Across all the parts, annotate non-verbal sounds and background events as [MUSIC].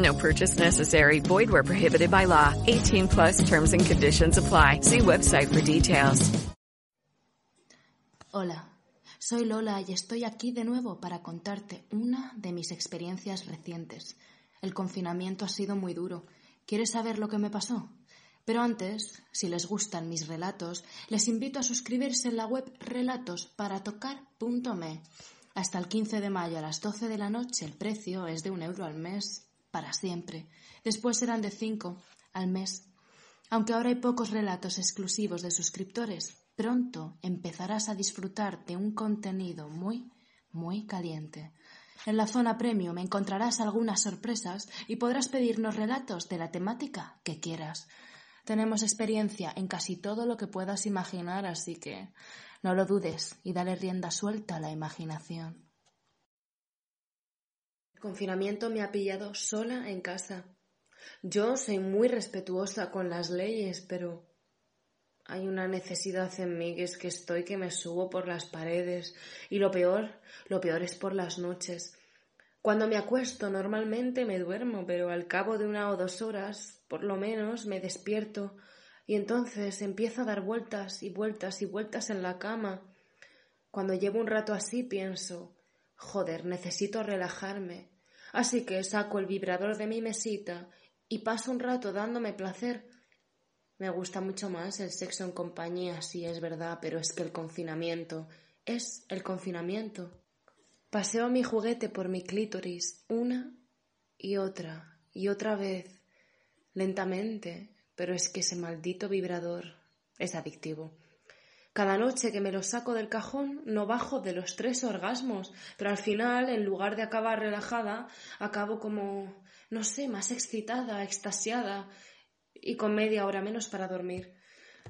No purchase necessary. Void where prohibited by law. 18 plus terms and conditions apply. See website for details. Hola. Soy Lola y estoy aquí de nuevo para contarte una de mis experiencias recientes. El confinamiento ha sido muy duro. ¿Quieres saber lo que me pasó? Pero antes, si les gustan mis relatos, les invito a suscribirse en la web relatosparaTocar.me. Hasta el 15 de mayo a las 12 de la noche el precio es de un euro al mes para siempre. Después serán de cinco al mes. Aunque ahora hay pocos relatos exclusivos de suscriptores, pronto empezarás a disfrutar de un contenido muy, muy caliente. En la zona premium encontrarás algunas sorpresas y podrás pedirnos relatos de la temática que quieras. Tenemos experiencia en casi todo lo que puedas imaginar, así que no lo dudes y dale rienda suelta a la imaginación. Confinamiento me ha pillado sola en casa. Yo soy muy respetuosa con las leyes, pero hay una necesidad en mí que es que estoy que me subo por las paredes y lo peor, lo peor es por las noches. Cuando me acuesto normalmente me duermo, pero al cabo de una o dos horas, por lo menos, me despierto y entonces empiezo a dar vueltas y vueltas y vueltas en la cama. Cuando llevo un rato así pienso, joder, necesito relajarme. Así que saco el vibrador de mi mesita y paso un rato dándome placer me gusta mucho más el sexo en compañía, sí es verdad, pero es que el confinamiento es el confinamiento. Paseo mi juguete por mi clítoris una y otra y otra vez, lentamente, pero es que ese maldito vibrador es adictivo. Cada noche que me lo saco del cajón no bajo de los tres orgasmos, pero al final, en lugar de acabar relajada, acabo como, no sé, más excitada, extasiada, y con media hora menos para dormir.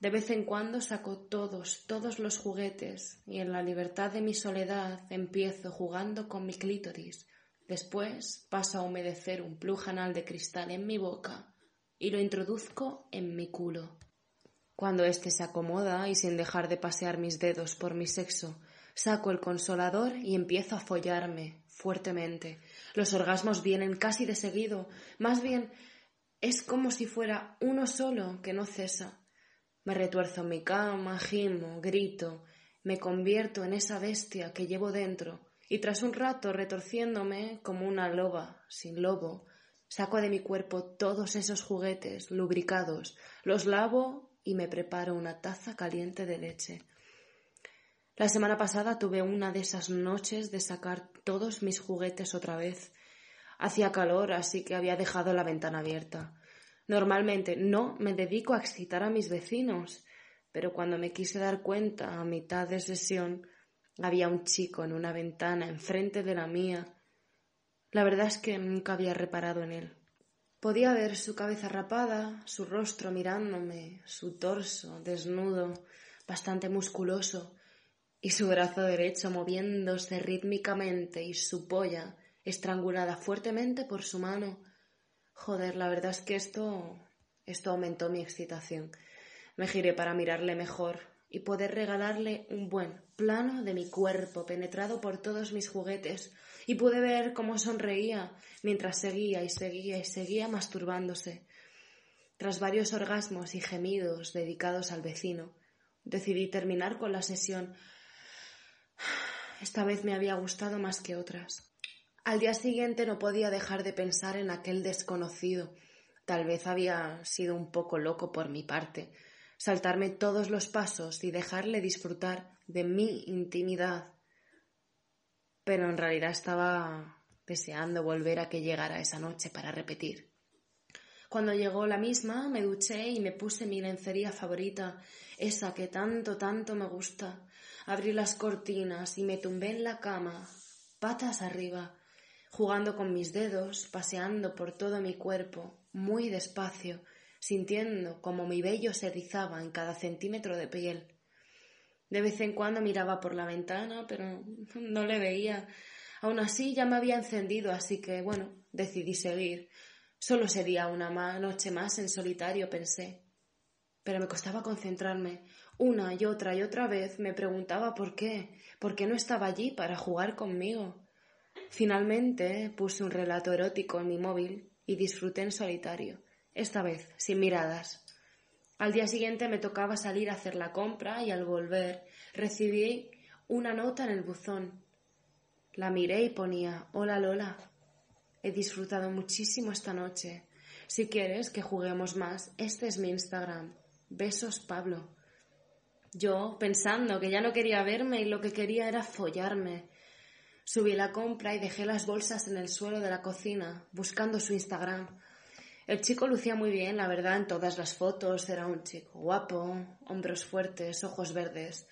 De vez en cuando saco todos, todos los juguetes y en la libertad de mi soledad empiezo jugando con mi clítoris. Después paso a humedecer un plujanal de cristal en mi boca y lo introduzco en mi culo. Cuando éste se acomoda y sin dejar de pasear mis dedos por mi sexo, saco el consolador y empiezo a follarme fuertemente. Los orgasmos vienen casi de seguido, más bien es como si fuera uno solo que no cesa. Me retuerzo en mi cama, gimo, grito, me convierto en esa bestia que llevo dentro, y tras un rato retorciéndome como una loba sin lobo, saco de mi cuerpo todos esos juguetes lubricados, los lavo y me preparo una taza caliente de leche. La semana pasada tuve una de esas noches de sacar todos mis juguetes otra vez, Hacía calor, así que había dejado la ventana abierta. Normalmente no me dedico a excitar a mis vecinos, pero cuando me quise dar cuenta a mitad de sesión había un chico en una ventana enfrente de la mía. La verdad es que nunca había reparado en él. Podía ver su cabeza rapada, su rostro mirándome, su torso desnudo, bastante musculoso, y su brazo derecho moviéndose rítmicamente y su polla estrangulada fuertemente por su mano. Joder, la verdad es que esto. esto aumentó mi excitación. Me giré para mirarle mejor y poder regalarle un buen plano de mi cuerpo penetrado por todos mis juguetes, y pude ver cómo sonreía mientras seguía y seguía y seguía masturbándose. Tras varios orgasmos y gemidos dedicados al vecino, decidí terminar con la sesión. Esta vez me había gustado más que otras. Al día siguiente no podía dejar de pensar en aquel desconocido. Tal vez había sido un poco loco por mi parte, saltarme todos los pasos y dejarle disfrutar de mi intimidad. Pero en realidad estaba deseando volver a que llegara esa noche para repetir. Cuando llegó la misma, me duché y me puse mi lencería favorita, esa que tanto, tanto me gusta. Abrí las cortinas y me tumbé en la cama, patas arriba, jugando con mis dedos, paseando por todo mi cuerpo, muy despacio, sintiendo como mi vello se erizaba en cada centímetro de piel. De vez en cuando miraba por la ventana, pero no le veía. Aún así ya me había encendido, así que bueno, decidí seguir. Solo sería una noche más en solitario, pensé. Pero me costaba concentrarme. Una y otra y otra vez me preguntaba por qué, por qué no estaba allí para jugar conmigo. Finalmente puse un relato erótico en mi móvil y disfruté en solitario esta vez sin miradas. Al día siguiente me tocaba salir a hacer la compra y al volver recibí una nota en el buzón. La miré y ponía Hola Lola. He disfrutado muchísimo esta noche. Si quieres que juguemos más, este es mi Instagram. Besos Pablo. Yo, pensando que ya no quería verme y lo que quería era follarme. Subí la compra y dejé las bolsas en el suelo de la cocina, buscando su Instagram. El chico lucía muy bien, la verdad, en todas las fotos. Era un chico guapo, hombros fuertes, ojos verdes.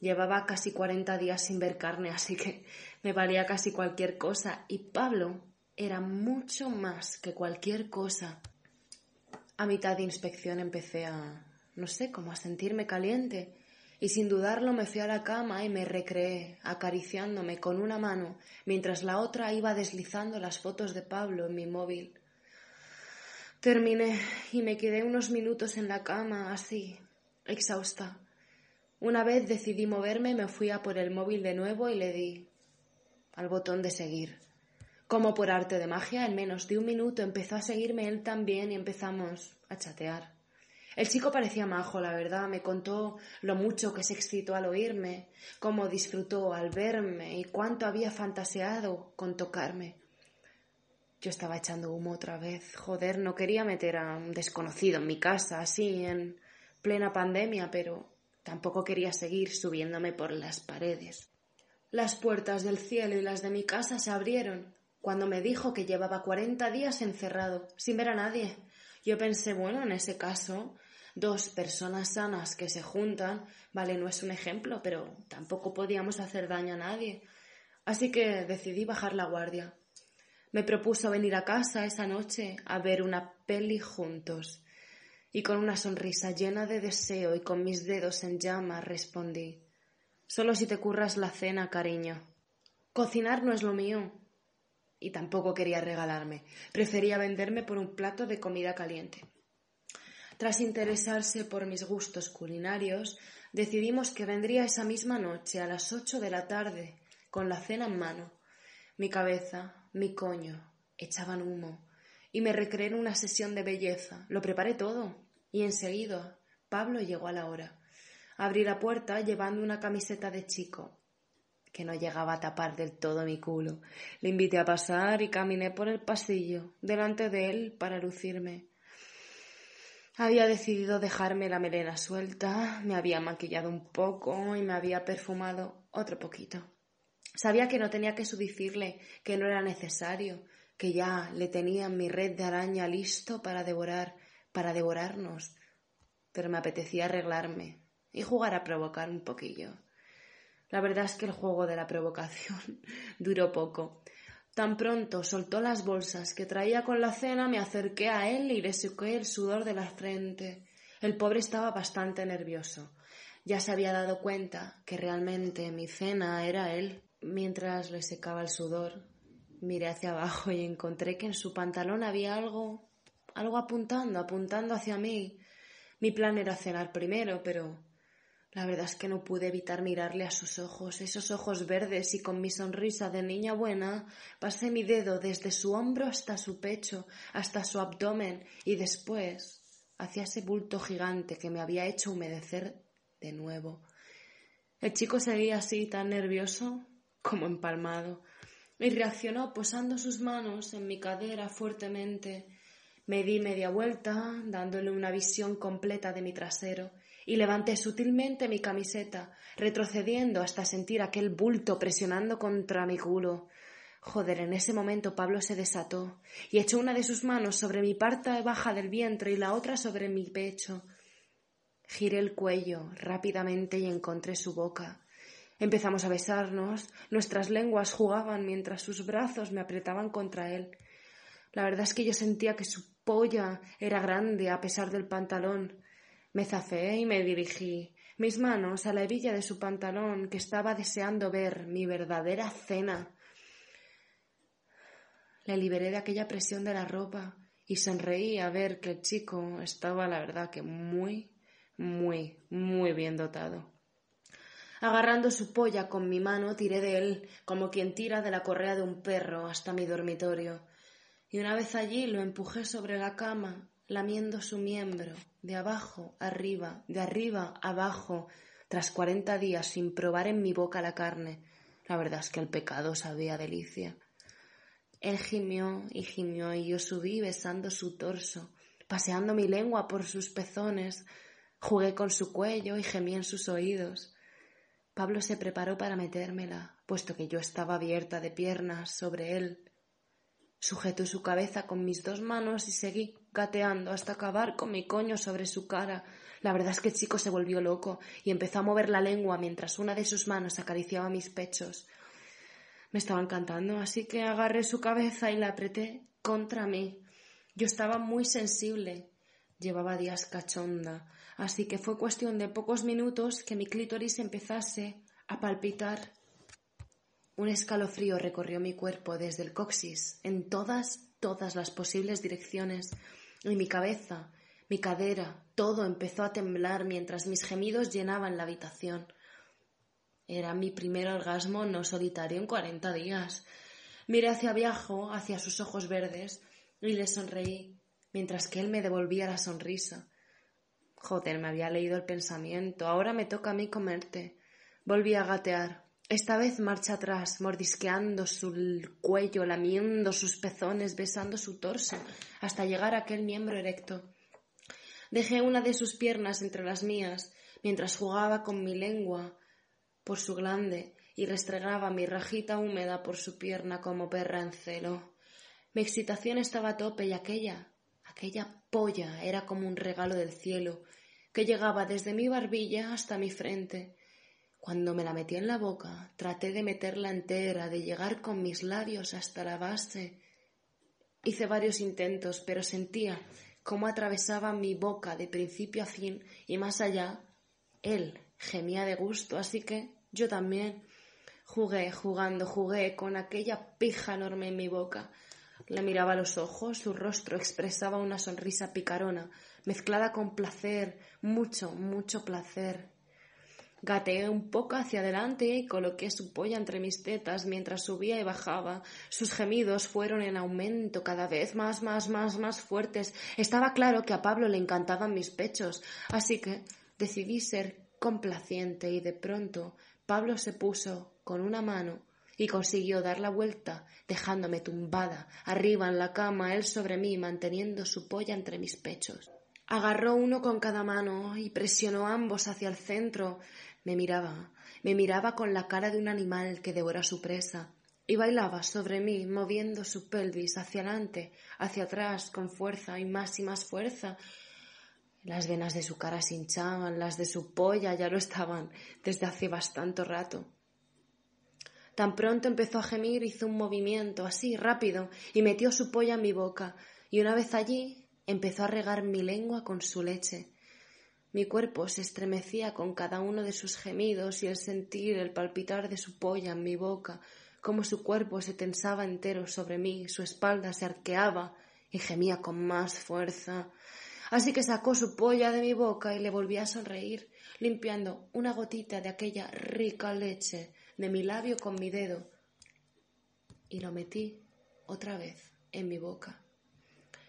Llevaba casi cuarenta días sin ver carne, así que me valía casi cualquier cosa. Y Pablo era mucho más que cualquier cosa. A mitad de inspección empecé a, no sé, como a sentirme caliente. Y sin dudarlo me fui a la cama y me recreé, acariciándome con una mano, mientras la otra iba deslizando las fotos de Pablo en mi móvil. Terminé y me quedé unos minutos en la cama, así, exhausta. Una vez decidí moverme, me fui a por el móvil de nuevo y le di al botón de seguir. Como por arte de magia, en menos de un minuto empezó a seguirme él también y empezamos a chatear. El chico parecía majo, la verdad, me contó lo mucho que se excitó al oírme, cómo disfrutó al verme y cuánto había fantaseado con tocarme. Yo estaba echando humo otra vez. Joder, no quería meter a un desconocido en mi casa, así, en plena pandemia, pero tampoco quería seguir subiéndome por las paredes. Las puertas del cielo y las de mi casa se abrieron cuando me dijo que llevaba cuarenta días encerrado, sin ver a nadie. Yo pensé, bueno, en ese caso, dos personas sanas que se juntan, vale, no es un ejemplo, pero tampoco podíamos hacer daño a nadie. Así que decidí bajar la guardia. Me propuso venir a casa esa noche a ver una peli juntos. Y con una sonrisa llena de deseo y con mis dedos en llamas respondí Solo si te curras la cena, cariño. Cocinar no es lo mío. Y tampoco quería regalarme. Prefería venderme por un plato de comida caliente. Tras interesarse por mis gustos culinarios, decidimos que vendría esa misma noche a las ocho de la tarde, con la cena en mano. Mi cabeza, mi coño, echaban humo, y me recreé en una sesión de belleza. Lo preparé todo, y enseguida Pablo llegó a la hora. Abrí la puerta llevando una camiseta de chico, que no llegaba a tapar del todo mi culo. Le invité a pasar y caminé por el pasillo, delante de él, para lucirme. Había decidido dejarme la melena suelta, me había maquillado un poco y me había perfumado otro poquito. Sabía que no tenía que subicirle, que no era necesario, que ya le tenía mi red de araña listo para devorar, para devorarnos. Pero me apetecía arreglarme y jugar a provocar un poquillo. La verdad es que el juego de la provocación [LAUGHS] duró poco. Tan pronto soltó las bolsas que traía con la cena, me acerqué a él y le sequé el sudor de la frente. El pobre estaba bastante nervioso. Ya se había dado cuenta que realmente mi cena era él. Mientras le secaba el sudor, miré hacia abajo y encontré que en su pantalón había algo, algo apuntando, apuntando hacia mí. Mi plan era cenar primero, pero La verdad es que no pude evitar mirarle a sus ojos, esos ojos verdes, y con mi sonrisa de niña buena pasé mi dedo desde su hombro hasta su pecho, hasta su abdomen y después hacia ese bulto gigante que me había hecho humedecer de nuevo. El chico seguía así tan nervioso como empalmado y reaccionó posando sus manos en mi cadera fuertemente. Me di media vuelta, dándole una visión completa de mi trasero y levanté sutilmente mi camiseta, retrocediendo hasta sentir aquel bulto presionando contra mi culo. Joder, en ese momento Pablo se desató y echó una de sus manos sobre mi parte baja del vientre y la otra sobre mi pecho. Giré el cuello rápidamente y encontré su boca. Empezamos a besarnos, nuestras lenguas jugaban mientras sus brazos me apretaban contra él. La verdad es que yo sentía que su polla era grande a pesar del pantalón. Me zafé y me dirigí, mis manos a la hebilla de su pantalón, que estaba deseando ver mi verdadera cena. Le liberé de aquella presión de la ropa y sonreí a ver que el chico estaba, la verdad, que muy, muy, muy bien dotado. Agarrando su polla con mi mano, tiré de él como quien tira de la correa de un perro hasta mi dormitorio, y una vez allí lo empujé sobre la cama lamiendo su miembro, de abajo arriba, de arriba abajo, tras cuarenta días sin probar en mi boca la carne. La verdad es que el pecado sabía delicia. Él gimió y gimió y yo subí besando su torso, paseando mi lengua por sus pezones, jugué con su cuello y gemí en sus oídos. Pablo se preparó para metérmela, puesto que yo estaba abierta de piernas sobre él. Sujeté su cabeza con mis dos manos y seguí gateando hasta acabar con mi coño sobre su cara. La verdad es que el chico se volvió loco y empezó a mover la lengua mientras una de sus manos acariciaba mis pechos. Me estaba encantando, así que agarré su cabeza y la apreté contra mí. Yo estaba muy sensible. Llevaba días cachonda, así que fue cuestión de pocos minutos que mi clítoris empezase a palpitar un escalofrío recorrió mi cuerpo desde el coxis en todas, todas las posibles direcciones, y mi cabeza, mi cadera, todo empezó a temblar mientras mis gemidos llenaban la habitación. Era mi primer orgasmo no solitario en cuarenta días. Miré hacia abajo, hacia sus ojos verdes, y le sonreí, mientras que él me devolvía la sonrisa. Joder, me había leído el pensamiento. Ahora me toca a mí comerte. Volví a gatear. Esta vez marcha atrás, mordisqueando su cuello, lamiendo sus pezones, besando su torso, hasta llegar a aquel miembro erecto. Dejé una de sus piernas entre las mías, mientras jugaba con mi lengua por su glande y restregaba mi rajita húmeda por su pierna como perra en celo. Mi excitación estaba a tope y aquella, aquella polla era como un regalo del cielo, que llegaba desde mi barbilla hasta mi frente, cuando me la metí en la boca, traté de meterla entera, de llegar con mis labios hasta la base. Hice varios intentos, pero sentía cómo atravesaba mi boca de principio a fin y más allá. Él gemía de gusto, así que yo también jugué, jugando, jugué con aquella pija enorme en mi boca. Le miraba los ojos, su rostro expresaba una sonrisa picarona, mezclada con placer, mucho, mucho placer. Gateé un poco hacia adelante y coloqué su polla entre mis tetas mientras subía y bajaba. Sus gemidos fueron en aumento cada vez más, más, más, más fuertes. Estaba claro que a Pablo le encantaban mis pechos, así que decidí ser complaciente y de pronto Pablo se puso con una mano y consiguió dar la vuelta, dejándome tumbada, arriba en la cama, él sobre mí, manteniendo su polla entre mis pechos. Agarró uno con cada mano y presionó ambos hacia el centro. Me miraba, me miraba con la cara de un animal que devora su presa, y bailaba sobre mí, moviendo su pelvis hacia adelante, hacia atrás, con fuerza y más y más fuerza. Las venas de su cara se hinchaban, las de su polla ya lo estaban desde hace bastante rato. Tan pronto empezó a gemir, hizo un movimiento así rápido y metió su polla en mi boca, y una vez allí empezó a regar mi lengua con su leche. Mi cuerpo se estremecía con cada uno de sus gemidos y el sentir el palpitar de su polla en mi boca, como su cuerpo se tensaba entero sobre mí, su espalda se arqueaba y gemía con más fuerza. Así que sacó su polla de mi boca y le volví a sonreír. Limpiando una gotita de aquella rica leche de mi labio con mi dedo y lo metí otra vez en mi boca.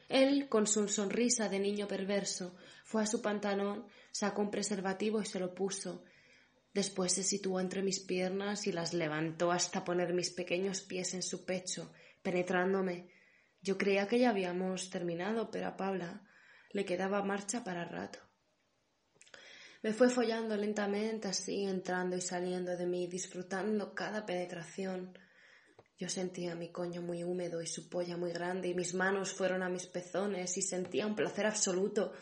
Él, con su sonrisa de niño perverso, fue a su pantalón, sacó un preservativo y se lo puso. Después se situó entre mis piernas y las levantó hasta poner mis pequeños pies en su pecho, penetrándome. Yo creía que ya habíamos terminado, pero a Paula le quedaba marcha para rato. Me fue follando lentamente así, entrando y saliendo de mí, disfrutando cada penetración. Yo sentía mi coño muy húmedo y su polla muy grande, y mis manos fueron a mis pezones y sentía un placer absoluto,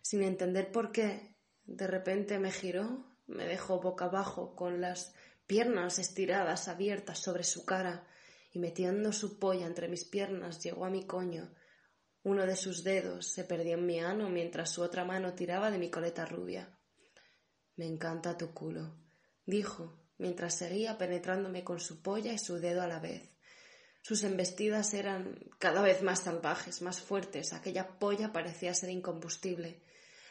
sin entender por qué. De repente me giró, me dejó boca abajo, con las piernas estiradas, abiertas sobre su cara, y metiendo su polla entre mis piernas llegó a mi coño. Uno de sus dedos se perdió en mi ano mientras su otra mano tiraba de mi coleta rubia. Me encanta tu culo, dijo, mientras seguía penetrándome con su polla y su dedo a la vez. Sus embestidas eran cada vez más salvajes, más fuertes. Aquella polla parecía ser incombustible.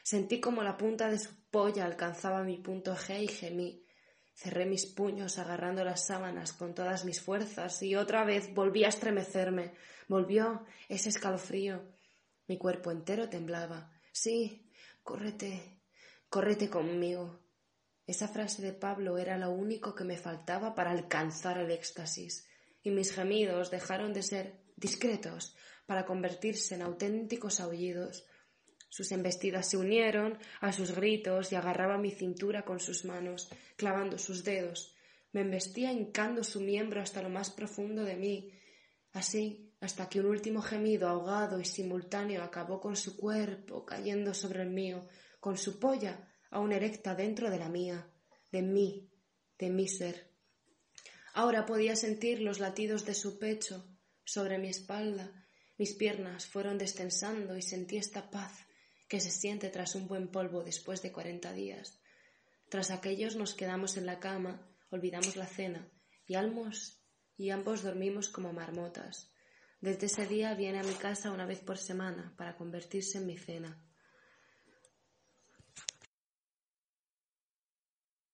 Sentí como la punta de su polla alcanzaba mi punto G y gemí. Cerré mis puños agarrando las sábanas con todas mis fuerzas y otra vez volví a estremecerme. Volvió ese escalofrío. Mi cuerpo entero temblaba. Sí, córrete, Córrete conmigo. Esa frase de Pablo era lo único que me faltaba para alcanzar el éxtasis, y mis gemidos dejaron de ser discretos para convertirse en auténticos aullidos. Sus embestidas se unieron a sus gritos y agarraba mi cintura con sus manos, clavando sus dedos. Me embestía hincando su miembro hasta lo más profundo de mí, así hasta que un último gemido ahogado y simultáneo acabó con su cuerpo cayendo sobre el mío, con su polla aún erecta dentro de la mía, de mí, de mi ser. Ahora podía sentir los latidos de su pecho sobre mi espalda, mis piernas fueron destensando y sentí esta paz que se siente tras un buen polvo después de cuarenta días. Tras aquellos nos quedamos en la cama, olvidamos la cena y, y ambos dormimos como marmotas. Desde ese día viene a mi casa una vez por semana para convertirse en mi cena.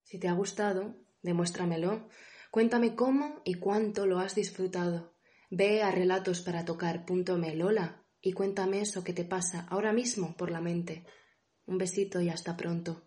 Si te ha gustado, demuéstramelo. Cuéntame cómo y cuánto lo has disfrutado. Ve a relatosparatocar.me y cuéntame eso que te pasa ahora mismo por la mente. Un besito y hasta pronto.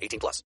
18 plus.